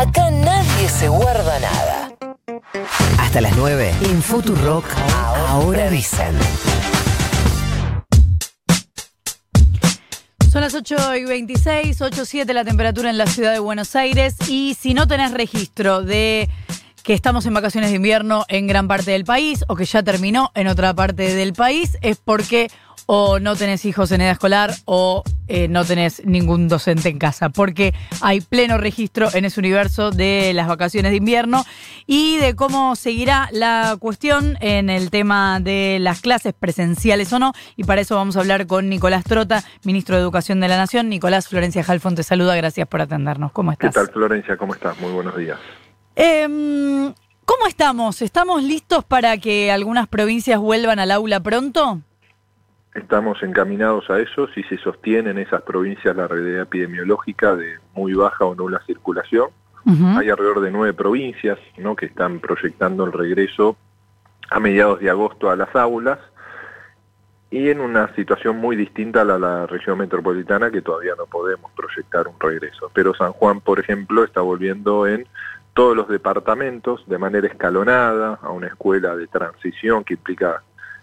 Acá nadie se guarda nada. Hasta las 9 en Futurock. Ahora dicen. Son las 8 y 26, 8 7 la temperatura en la ciudad de Buenos Aires. Y si no tenés registro de que estamos en vacaciones de invierno en gran parte del país o que ya terminó en otra parte del país, es porque o no tenés hijos en edad escolar o eh, no tenés ningún docente en casa, porque hay pleno registro en ese universo de las vacaciones de invierno y de cómo seguirá la cuestión en el tema de las clases presenciales o no. Y para eso vamos a hablar con Nicolás Trota, ministro de Educación de la Nación. Nicolás Florencia Jalfón te saluda, gracias por atendernos. ¿Cómo estás? ¿Qué tal, Florencia? ¿Cómo estás? Muy buenos días. Em, ¿Cómo estamos? ¿Estamos listos para que algunas provincias vuelvan al aula pronto? Estamos encaminados a eso si se sostiene en esas provincias la realidad epidemiológica de muy baja o nula circulación. Hay alrededor de nueve provincias ¿no? que están proyectando el regreso a mediados de agosto a las aulas y en una situación muy distinta a la, la, región metropolitana que todavía no podemos proyectar un regreso. Pero San Juan, por ejemplo, está volviendo en todos los departamentos de manera escalonada a una escuela de transición que implica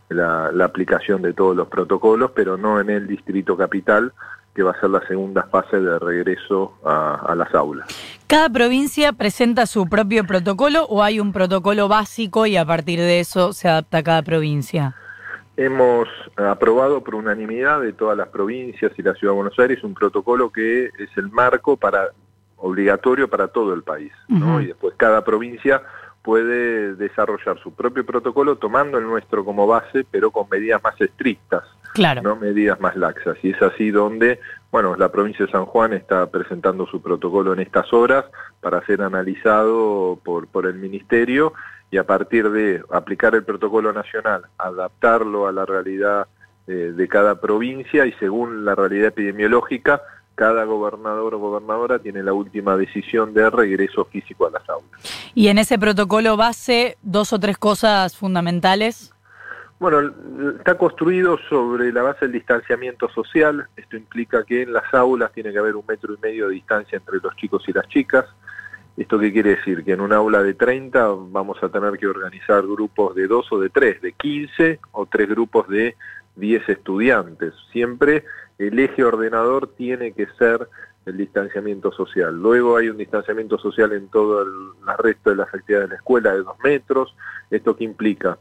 la, aplicación de todos los protocolos, pero no en el distrito capital, que va a ser la segunda fase de regreso a, las aulas. ¿Cada provincia presenta su propio protocolo o hay un protocolo básico y a partir de eso se adapta a cada provincia? Hemos aprobado por unanimidad de todas las provincias y la Ciudad de Buenos Aires un protocolo que es el marco para obligatorio para todo el país, ¿no? Y después cada provincia puede desarrollar su propio protocolo tomando el nuestro como base, pero con medidas más estrictas, claro. no medidas más laxas. Y es así donde, bueno, la provincia de San Juan está presentando su protocolo en estas horas para ser analizado por, por el ministerio y a partir de aplicar el protocolo nacional, adaptarlo a la realidad eh, de cada provincia y según la realidad epidemiológica, cada gobernador o gobernadora tiene la última decisión de regreso físico a las aulas. ¿Y en ese protocolo base dos o tres cosas fundamentales? Bueno, está construido sobre la base del distanciamiento social. Esto implica que en las aulas tiene que haber un metro y medio de distancia entre los chicos y las chicas. ¿Esto qué quiere decir? Que en un aula de 30 vamos a tener que organizar grupos de dos o de tres, de 15 o tres grupos de 10 estudiantes. Siempre el eje ordenador tiene que ser el distanciamiento social. Luego hay un distanciamiento social en todo el, resto de las actividades de la escuela de dos metros. ¿Esto qué implica?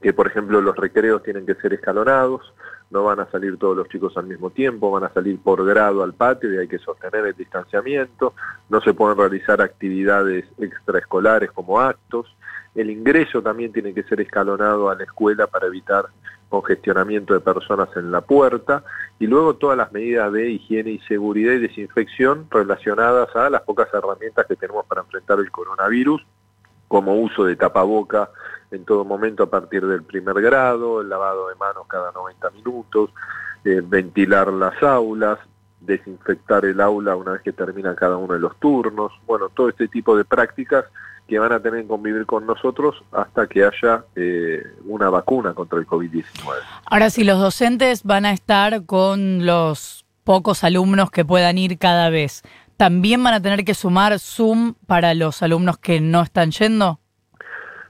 Que, por ejemplo, los recreos tienen que ser escalonados, no van a salir todos los chicos al mismo tiempo, van a salir por grado al patio y hay que sostener el distanciamiento, no se pueden realizar actividades extraescolares como actos, el ingreso también tiene que ser escalonado a la escuela para evitar congestionamiento de personas en la puerta. Y luego todas las medidas de higiene y seguridad y desinfección relacionadas a las pocas herramientas que tenemos para enfrentar el coronavirus, como uso de tapaboca en todo momento a partir del primer grado, el lavado de manos cada 90 minutos, eh, ventilar las aulas, desinfectar el aula una vez que termina cada uno de los turnos, bueno, todo este tipo de prácticas que van a tener que convivir con nosotros hasta que haya eh, una vacuna contra el COVID-19. Ahora, si los docentes van a estar con los pocos alumnos que puedan ir cada vez, ¿también van a tener que sumar Zoom para los alumnos que no están yendo?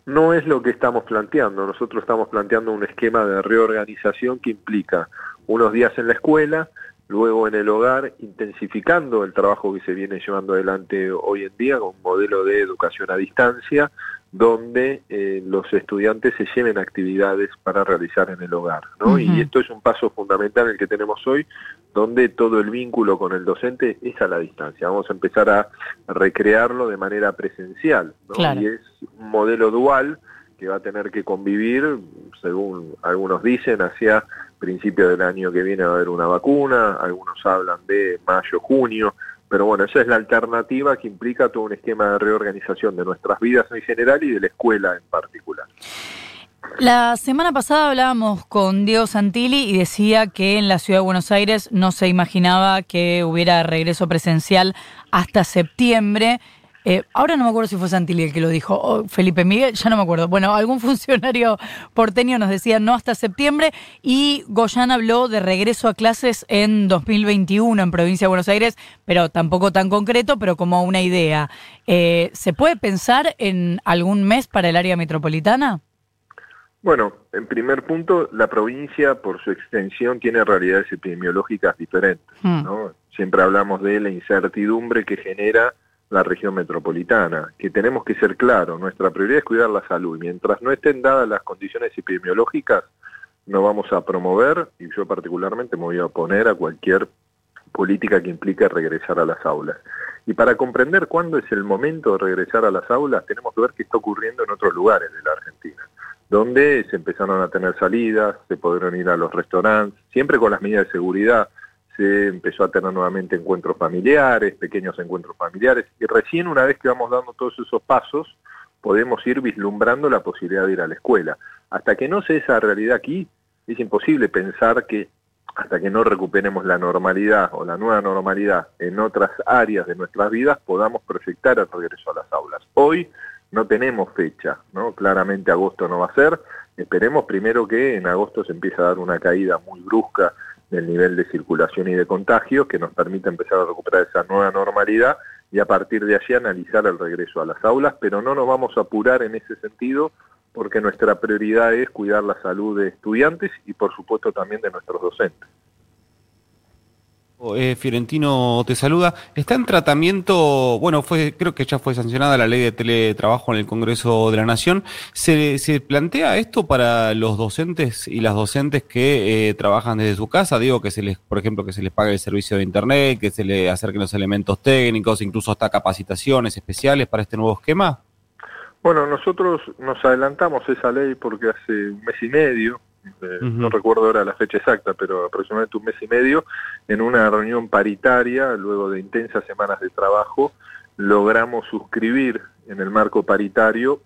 No es lo que estamos planteando. Nosotros estamos planteando un esquema de reorganización que implica unos días en la escuela, luego en el hogar, intensificando el trabajo que se viene llevando adelante hoy en día con un modelo de educación a distancia, donde eh, los estudiantes se lleven actividades para realizar en el hogar. ¿no? Y esto es un paso fundamental el que tenemos hoy, donde todo el vínculo con el docente es a la distancia. Vamos a empezar a recrearlo de manera presencial. ¿no? Y es un modelo dual que va a tener que convivir, según algunos dicen, hacia principio del año que viene va a haber una vacuna, algunos hablan de mayo, junio, pero bueno, esa es la alternativa que implica todo un esquema de reorganización de nuestras vidas en general y de la escuela en particular. La semana pasada hablábamos con Diego Santilli y decía que en la ciudad de Buenos Aires no se imaginaba que hubiera regreso presencial hasta septiembre. Eh, ahora no me acuerdo si fue Santilli el que lo dijo, o Felipe Miguel, ya no me acuerdo. Bueno, algún funcionario porteño nos decía no hasta septiembre y Goyan habló de regreso a clases en 2021 en Provincia de Buenos Aires, pero tampoco tan concreto, pero como una idea. Eh, ¿Se puede pensar en algún mes para el área metropolitana? Bueno, en primer punto, la provincia, por su extensión, tiene realidades epidemiológicas diferentes. Hmm. Siempre hablamos de la incertidumbre que genera la región metropolitana, que tenemos que ser claros, nuestra prioridad es cuidar la salud. Mientras no estén dadas las condiciones epidemiológicas, no vamos a promover, y yo particularmente me voy a oponer a cualquier política que implique regresar a las aulas. Y para comprender cuándo es el momento de regresar a las aulas, tenemos que ver qué está ocurriendo en otros lugares de la Argentina donde se empezaron a tener salidas, se pudieron ir a los restaurantes, siempre con las medidas de seguridad, se empezó a tener nuevamente encuentros familiares, pequeños encuentros familiares, y recién una vez que vamos dando todos esos pasos, podemos ir vislumbrando la posibilidad de ir a la escuela. Hasta que no se esa realidad aquí, es imposible pensar que hasta que no recuperemos la normalidad o la nueva normalidad en otras áreas de nuestras vidas, podamos proyectar el regreso a las aulas. Hoy no tenemos fecha, ¿no? Claramente agosto no va a ser. Esperemos primero que en agosto se empiece a dar una caída muy brusca del nivel de circulación y de contagios que nos permita empezar a recuperar esa nueva normalidad y a partir de allí analizar el regreso a las aulas, pero no nos vamos a apurar en ese sentido porque nuestra prioridad es cuidar la salud de estudiantes y por supuesto también de nuestros docentes. Eh, Fiorentino te saluda. Está en tratamiento, bueno, fue, creo que ya fue sancionada la ley de teletrabajo en el Congreso de la Nación. ¿Se, plantea esto para los docentes y las docentes que eh, trabajan desde su casa? Digo que se les, por ejemplo, que se les pague el servicio de internet, que se les acerquen los elementos técnicos, incluso hasta capacitaciones especiales para este nuevo esquema. Bueno, nosotros nos adelantamos esa ley porque hace un mes y medio no recuerdo ahora la fecha exacta, pero aproximadamente un mes y medio, en una reunión paritaria, luego de intensas semanas de trabajo, logramos suscribir en el marco paritario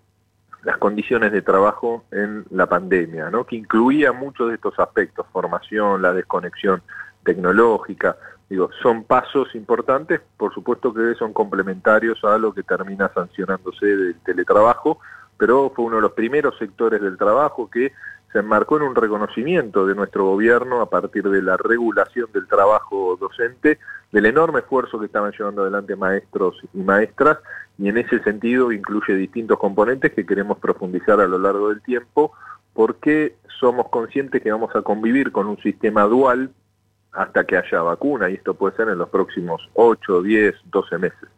las condiciones de trabajo en la pandemia, ¿no? que incluía muchos de estos aspectos, formación, la desconexión tecnológica, digo, son pasos importantes, por supuesto que son complementarios a lo que termina sancionándose del teletrabajo, pero fue uno de los primeros sectores del trabajo que se enmarcó en un reconocimiento de nuestro gobierno a partir de la regulación del trabajo docente, del enorme esfuerzo que estaban llevando adelante maestros y maestras, y en ese sentido incluye distintos componentes que queremos profundizar a lo largo del tiempo, porque somos conscientes que vamos a convivir con un sistema dual hasta que haya vacuna, y esto puede ser en los próximos 8, 10, 12 meses.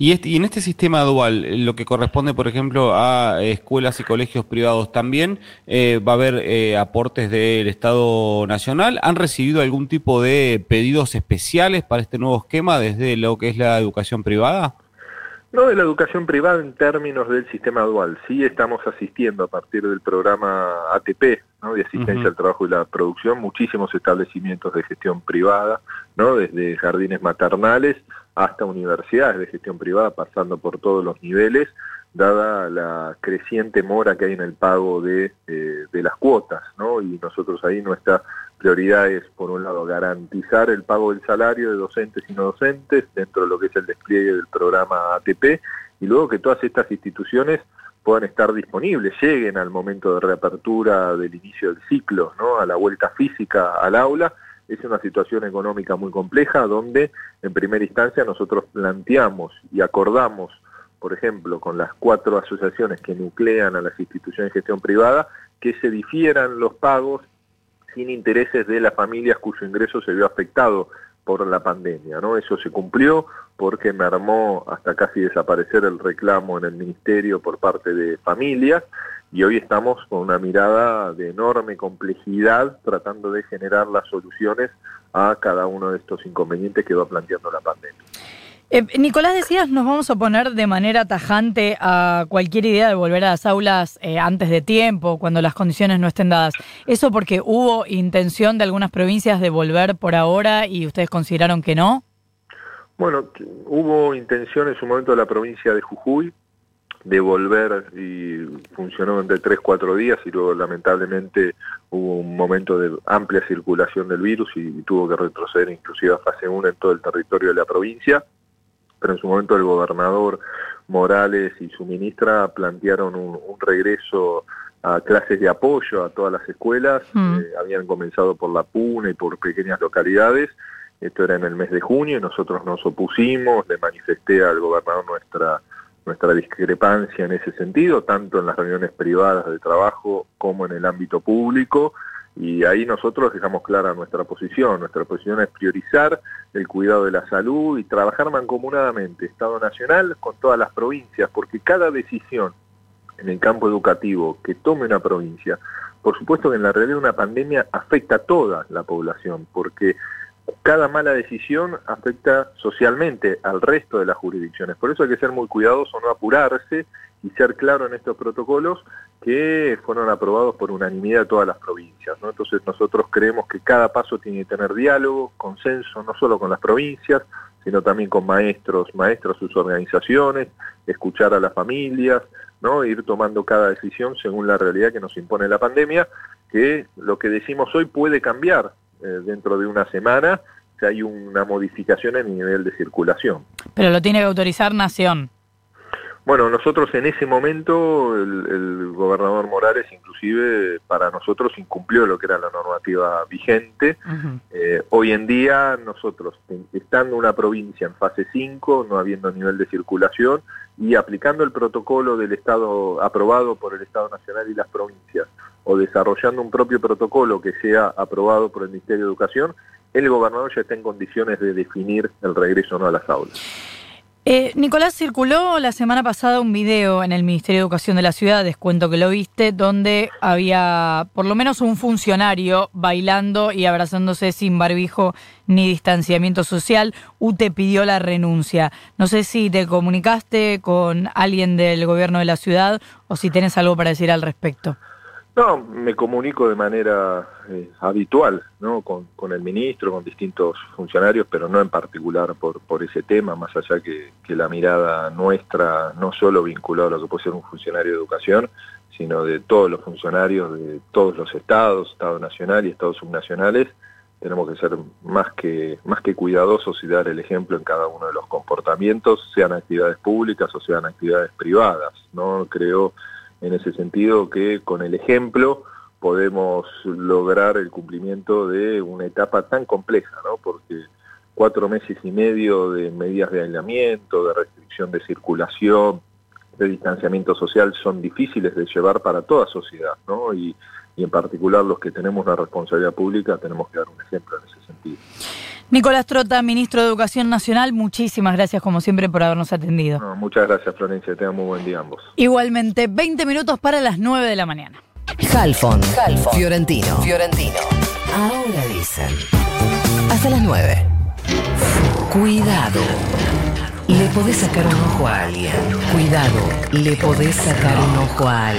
Y, este, y en este sistema dual, lo que corresponde, por ejemplo, a escuelas y colegios privados también, eh, va a haber eh, aportes del Estado Nacional. ¿Han recibido algún tipo de pedidos especiales para este nuevo esquema desde lo que es la educación privada? No de la educación privada en términos del sistema dual. Sí estamos asistiendo a partir del programa ATP, ¿no? de asistencia al trabajo y la producción, muchísimos establecimientos de gestión privada, ¿no? desde jardines maternales hasta universidades de gestión privada, pasando por todos los niveles, dada la creciente mora que hay en el pago de, eh, de las cuotas, ¿no? Y nosotros ahí nuestra prioridad es, por un lado, garantizar el pago del salario de docentes y no docentes dentro de lo que es el despliegue del programa ATP, y luego que todas estas instituciones puedan estar disponibles, lleguen al momento de reapertura del inicio del ciclo, ¿no? a la vuelta física al aula, es una situación económica muy compleja donde en primera instancia nosotros planteamos y acordamos, por ejemplo, con las cuatro asociaciones que nuclean a las instituciones de gestión privada, que se difieran los pagos sin intereses de las familias cuyo ingreso se vio afectado por la pandemia, ¿no? Eso se cumplió porque me armó hasta casi desaparecer el reclamo en el ministerio por parte de familias y hoy estamos con una mirada de enorme complejidad tratando de generar las soluciones a cada uno de estos inconvenientes que va planteando la pandemia. Eh, Nicolás, decías, nos vamos a oponer de manera tajante a cualquier idea de volver a las aulas eh, antes de tiempo, cuando las condiciones no estén dadas. ¿Eso porque hubo intención de algunas provincias de volver por ahora y ustedes consideraron que no? Bueno, hubo intención en su momento de la provincia de Jujuy, de volver y funcionó entre 3, 4 días y luego lamentablemente hubo un momento de amplia circulación del virus y, tuvo que retroceder inclusive a fase 1 en todo el territorio de la provincia. pero en su momento el gobernador Morales y su ministra plantearon un, un regreso a clases de apoyo a todas las escuelas, Mm. eh, habían comenzado por la Puna y por pequeñas localidades, esto era en el mes de junio y nosotros nos opusimos, le manifesté al gobernador nuestra nuestra discrepancia en ese sentido, tanto en las reuniones privadas de trabajo como en el ámbito público, y ahí nosotros dejamos clara nuestra posición. Nuestra posición es priorizar el cuidado de la salud y trabajar mancomunadamente, Estado Nacional con todas las provincias, porque cada decisión en el campo educativo que tome una provincia, por supuesto que en la realidad una pandemia afecta a toda la población, porque cada mala decisión afecta socialmente al resto de las jurisdicciones. Por eso hay que ser muy cuidadoso, no apurarse y ser claro en estos protocolos que fueron aprobados por unanimidad todas las provincias. Entonces nosotros creemos que cada paso tiene que tener diálogo, consenso, no solo con las provincias, sino también con maestros, maestros, sus organizaciones, escuchar a las familias, ¿no? ir tomando cada decisión según la realidad que nos impone la pandemia, que lo que decimos hoy puede cambiar dentro de una semana si hay una modificación en el nivel de circulación. Pero lo tiene que autorizar Nación. Bueno, nosotros en ese momento, el, el, gobernador Morales inclusive para nosotros incumplió lo que era la normativa vigente. Uh -huh. eh, hoy en día nosotros, estando una provincia en fase 5, no habiendo nivel de circulación y aplicando el protocolo del Estado aprobado por el Estado Nacional y las provincias, o desarrollando un propio protocolo que sea aprobado por el Ministerio de Educación, el gobernador ya está en condiciones de definir el regreso no a las aulas. Eh, Nicolás, circuló la semana pasada un video en el Ministerio de Educación de la ciudad, descuento que lo viste, donde había por lo menos un funcionario bailando y abrazándose sin barbijo ni distanciamiento social. UTE pidió la renuncia. No sé si te comunicaste con alguien del gobierno de la ciudad o si tienes algo para decir al respecto. No, me comunico de manera eh, habitual, ¿no? Con, el ministro, con distintos funcionarios, pero no en particular por, por ese tema, más allá que, que, la mirada nuestra, no solo vinculada a lo que puede ser un funcionario de educación, sino de todos los funcionarios de todos los estados, Estado Nacional y Estados subnacionales, tenemos que ser más que, más que cuidadosos y dar el ejemplo en cada uno de los comportamientos, sean actividades públicas o sean actividades privadas, ¿no? Creo en ese sentido que con el ejemplo podemos lograr el cumplimiento de una etapa tan compleja, ¿no? Porque cuatro meses y medio de medidas de aislamiento, de restricción de circulación, de distanciamiento social son difíciles de llevar para toda sociedad, ¿no? Y, en particular los que tenemos una responsabilidad pública tenemos que dar un ejemplo en ese. Nicolás Trota, ministro de Educación Nacional, muchísimas gracias como siempre por habernos atendido. No, muchas gracias Florencia, tengan muy buen día ambos. Igualmente, 20 minutos para las 9 de la mañana. Halfon, Halfon. Fiorentino, Fiorentino. Ahora dicen. Hasta las 9. Cuidado. Le podés sacar un ojo a alguien. Cuidado, le podés sacar un ojo a alguien.